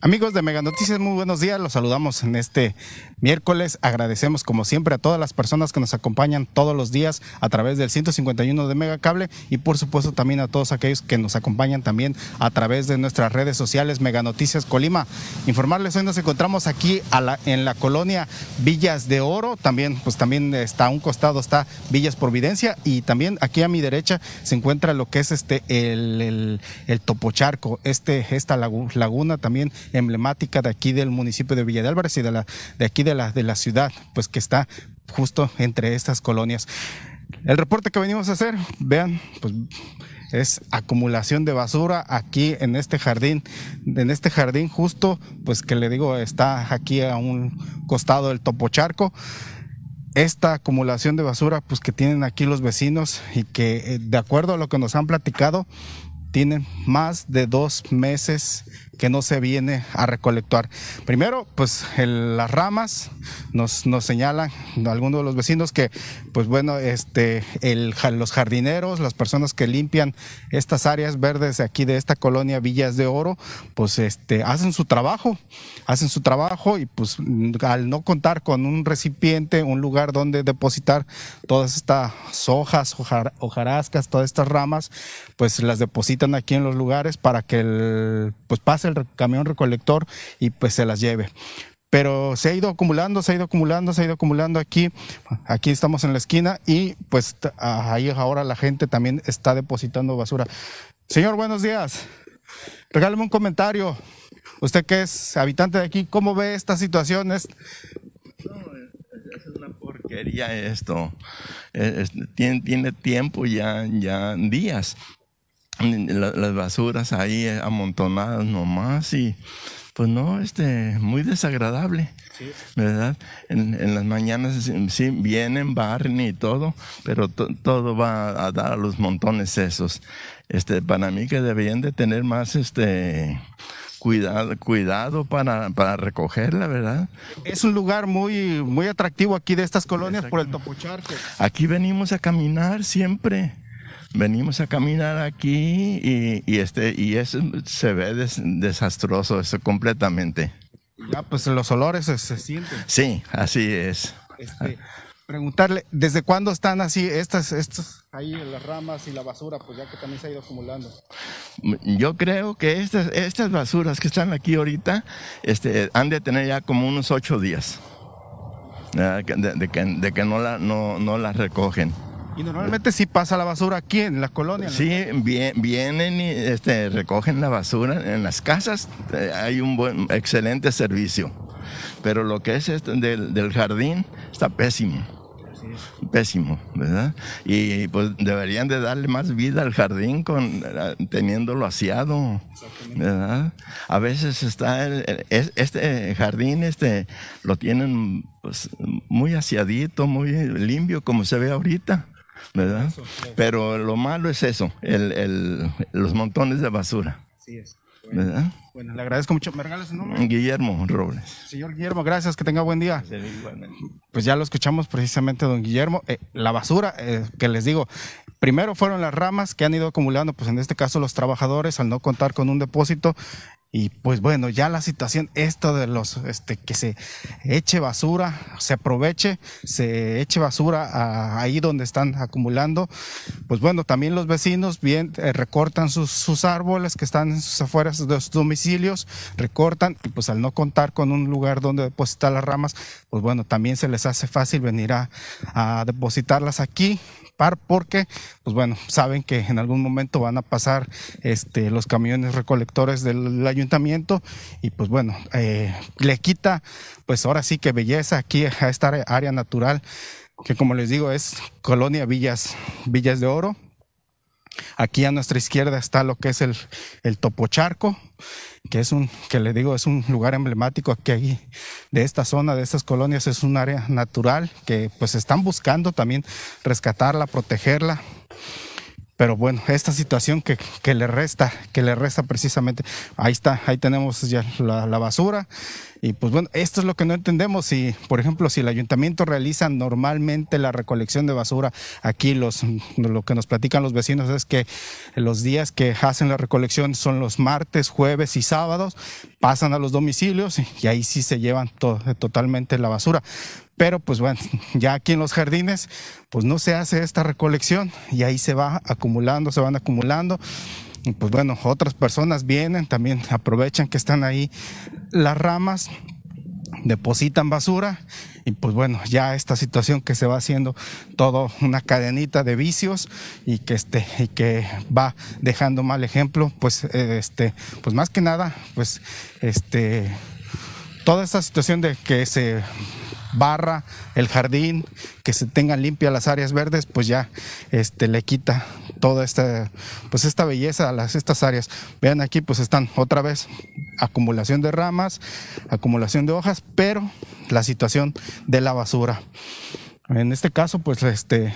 Amigos de Mega Noticias, muy buenos días. Los saludamos en este miércoles. Agradecemos como siempre a todas las personas que nos acompañan todos los días a través del 151 de Mega Cable y por supuesto también a todos aquellos que nos acompañan también a través de nuestras redes sociales Mega Noticias Colima. Informarles hoy nos encontramos aquí en la colonia Villas de Oro. También pues también está a un costado está Villas Providencia y también aquí a mi derecha se encuentra lo que es este el, el, Topocharco, este esta laguna también emblemática de aquí del municipio de Villa de Álvarez y de, la, de aquí de la, de la ciudad, pues que está justo entre estas colonias. El reporte que venimos a hacer, vean, pues es acumulación de basura aquí en este jardín, en este jardín justo, pues que le digo, está aquí a un costado del Topocharco. Esta acumulación de basura, pues que tienen aquí los vecinos y que eh, de acuerdo a lo que nos han platicado, tienen más de dos meses que no se viene a recolectar. Primero, pues las ramas nos, nos señalan algunos de los vecinos que, pues bueno, este, los jardineros, las personas que limpian estas áreas verdes de aquí de esta colonia Villas de Oro, pues este, hacen su trabajo, hacen su trabajo y pues al no contar con un recipiente, un lugar donde depositar todas estas hojas, hojarascas, todas estas ramas, pues las depositan aquí en los lugares para que el, pues pase el camión recolector y pues se las lleve pero se ha ido acumulando, se ha ido acumulando, se ha ido acumulando aquí. Aquí estamos en la esquina y pues ahí ahora la gente también está depositando basura. Señor, buenos días. Regálame un comentario. Usted que es habitante de aquí, ¿cómo ve esta situación? Es... es una porquería esto. tiene, tiene, tiempo ya, ya días las basuras ahí amontonadas nomás y pues no, este, muy desagradable, ¿verdad? En, las mañanas sí vienen, barren y todo, pero todo va a dar a los montones esos. Este, para mí que deberían de tener más, este, cuidado, cuidado para, para recogerla, ¿verdad? Es un lugar muy, muy atractivo aquí de estas colonias por el Topucharque. Aquí venimos a caminar siempre venimos a caminar aquí y, este, y eso se ve desastroso, eso completamente. Ya, pues los olores se, sienten. Sí, así es. Este, preguntarle, ¿desde cuándo están así estas, estas, ahí las ramas y la basura, pues ya que también se ha ido acumulando? Yo creo que estas, estas basuras que están aquí ahorita este, han de tener ya como unos ocho días de, que, de que no, la, no, no las recogen. Y normalmente sí pasa la basura aquí en la colonia. Sí, vienen y este, recogen la basura en las casas. Eh, hay un buen, excelente servicio. Pero lo que es esto del, jardín está pésimo. Pésimo, ¿verdad? Y pues deberían de darle más vida al jardín con eh, teniéndolo aseado, ¿verdad? A veces está este jardín, este lo tienen pues, muy aseadito, muy limpio como se ve ahorita. ¿Verdad? Pero lo malo es eso, el, los montones de basura. Sí es. ¿verdad? Bueno, le agradezco mucho. ¿Me regalas su nombre? Guillermo Robles. Señor Guillermo, gracias, que tenga buen día. Pues ya lo escuchamos precisamente, don Guillermo. Eh, la basura, eh, que les digo, primero fueron las ramas que han ido acumulando, pues en este caso los trabajadores, al no contar con un depósito, y pues bueno, ya la situación, esto de los, este, que se eche basura, se aproveche, se eche basura ahí donde están acumulando, pues bueno, también los vecinos bien eh, recortan sus, sus, árboles que están en sus afueras de sus domicilios, recortan y pues al no contar con un lugar donde depositar las ramas, pues bueno, también se les hace fácil venir a, a depositarlas aquí porque, pues bueno, saben que en algún momento van a pasar este, los camiones recolectores del ayuntamiento y pues bueno, eh, le quita, pues ahora sí que belleza aquí a esta área natural, que como les digo es Colonia Villas, Villas de Oro. Aquí a nuestra izquierda está lo que es el, el Topocharco, que es un, que le digo, es un lugar emblemático aquí de esta zona, de estas colonias, es un área natural que pues están buscando también rescatarla, protegerla. Pero bueno, esta situación que, que, le resta, que le resta precisamente, ahí está, ahí tenemos ya la, basura. Y pues bueno, esto es lo que no entendemos. Si, por ejemplo, si el ayuntamiento realiza normalmente la recolección de basura, aquí los, lo que nos platican los vecinos es que los días que hacen la recolección son los martes, jueves y sábados, pasan a los domicilios y, ahí sí se llevan totalmente la basura. Pero pues bueno, ya aquí en los jardines, pues no se hace esta recolección y ahí se va acumulando, se van acumulando. Y pues bueno, otras personas vienen, también aprovechan que están ahí las ramas, depositan basura y pues bueno, ya esta situación que se va haciendo todo una cadenita de vicios y que este y que va dejando mal ejemplo, pues este pues más que nada, pues este toda esta situación de que se barra el jardín, que se tengan limpias las áreas verdes, pues ya este, le quita toda esta, pues esta belleza a las, estas áreas. Vean aquí, pues están otra vez acumulación de ramas, acumulación de hojas, pero la situación de la basura. En este caso, pues este,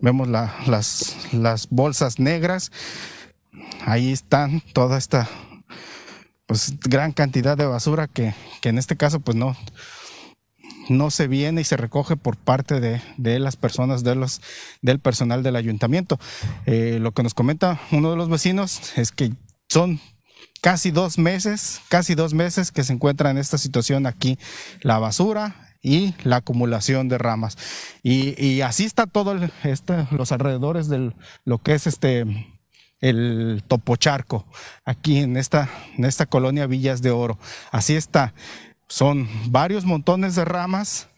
vemos las, las bolsas negras, ahí están toda esta pues gran cantidad de basura que, que en este caso pues no, no se viene y se recoge por parte de, las personas, de los, del personal del ayuntamiento. Eh, lo que nos comenta uno de los vecinos es que son casi dos meses, casi dos meses que se encuentra en esta situación aquí la basura y la acumulación de ramas. Y, así está todo este, los alrededores de lo que es este el Topocharco, aquí en esta, en esta colonia Villas de Oro. Así está. Son varios montones de ramas,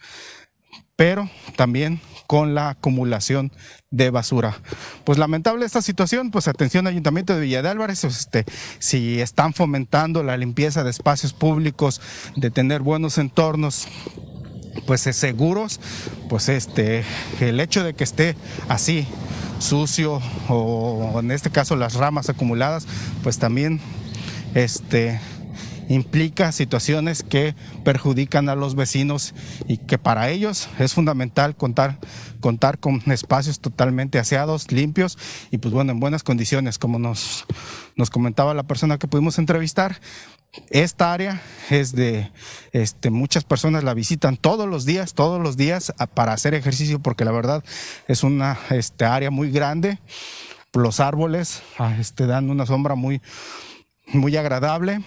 pero también con la acumulación de basura. Pues lamentable esta situación, pues atención Ayuntamiento de Villa de Álvarez, este, si están fomentando la limpieza de espacios públicos, de tener buenos entornos, pues seguros, pues este, el hecho de que esté así sucio o en este caso las ramas acumuladas, pues también este implica situaciones que perjudican a los vecinos y que para ellos es fundamental contar, contar con espacios totalmente aseados, limpios y pues bueno, en buenas condiciones, como nos, nos comentaba la persona que pudimos entrevistar. Esta área es de este, muchas personas la visitan todos los días, todos los días para hacer ejercicio, porque la verdad es una este, área muy grande. Los árboles ah, este, dan una sombra muy, muy agradable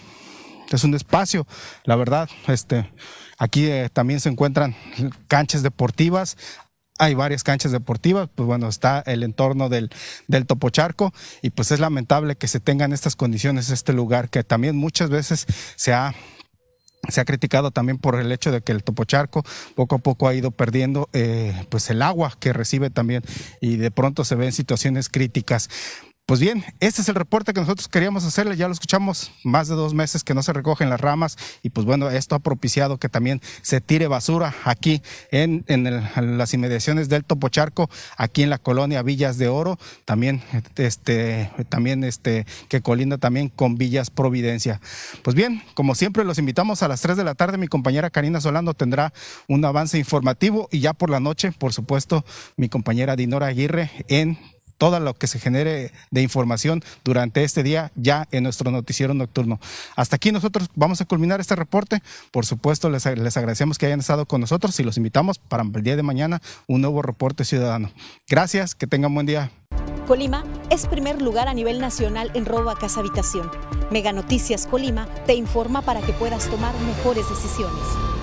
es un espacio, la verdad. Este, aquí eh, también se encuentran canchas deportivas, hay varias canchas deportivas, pues bueno, está el entorno del, del Topocharco y pues es lamentable que se tengan estas condiciones, este lugar que también muchas veces se ha se ha criticado también por el hecho de que el Topocharco poco a poco ha ido perdiendo eh, pues el agua que recibe también y de pronto se ven situaciones críticas. Pues bien, este es el reporte que nosotros queríamos hacerle, ya lo escuchamos, más de dos meses que no se recogen las ramas y pues bueno, esto ha propiciado que también se tire basura aquí en, las inmediaciones del Topocharco, aquí en la colonia Villas de Oro, también este, también este, que colinda también con Villas Providencia. Pues bien, como siempre los invitamos a las 3 de la tarde, mi compañera Karina Solando tendrá un avance informativo y ya por la noche, por supuesto, mi compañera Dinora Aguirre en todo lo que se genere de información durante este día ya en nuestro noticiero nocturno. Hasta aquí nosotros vamos a culminar este reporte. Por supuesto, les, les agradecemos que hayan estado con nosotros y los invitamos para el día de mañana un nuevo reporte ciudadano. Gracias, que tengan buen día. Colima es primer lugar a nivel nacional en robo a casa habitación. Mega Noticias Colima te informa para que puedas tomar mejores decisiones.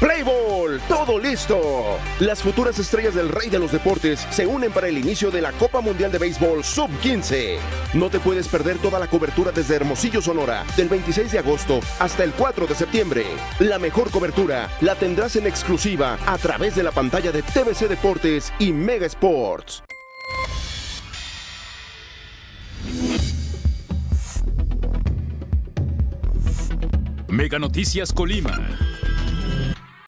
Playball, todo listo. Las futuras estrellas del rey de los deportes se unen para el inicio de la Copa Mundial de Béisbol Sub-15. No te puedes perder toda la cobertura desde Hermosillo, Sonora, del 26 de agosto hasta el 4 de septiembre. La mejor cobertura la tendrás en exclusiva a través de la pantalla de TVC Deportes y Mega Sports. Mega Noticias Colima.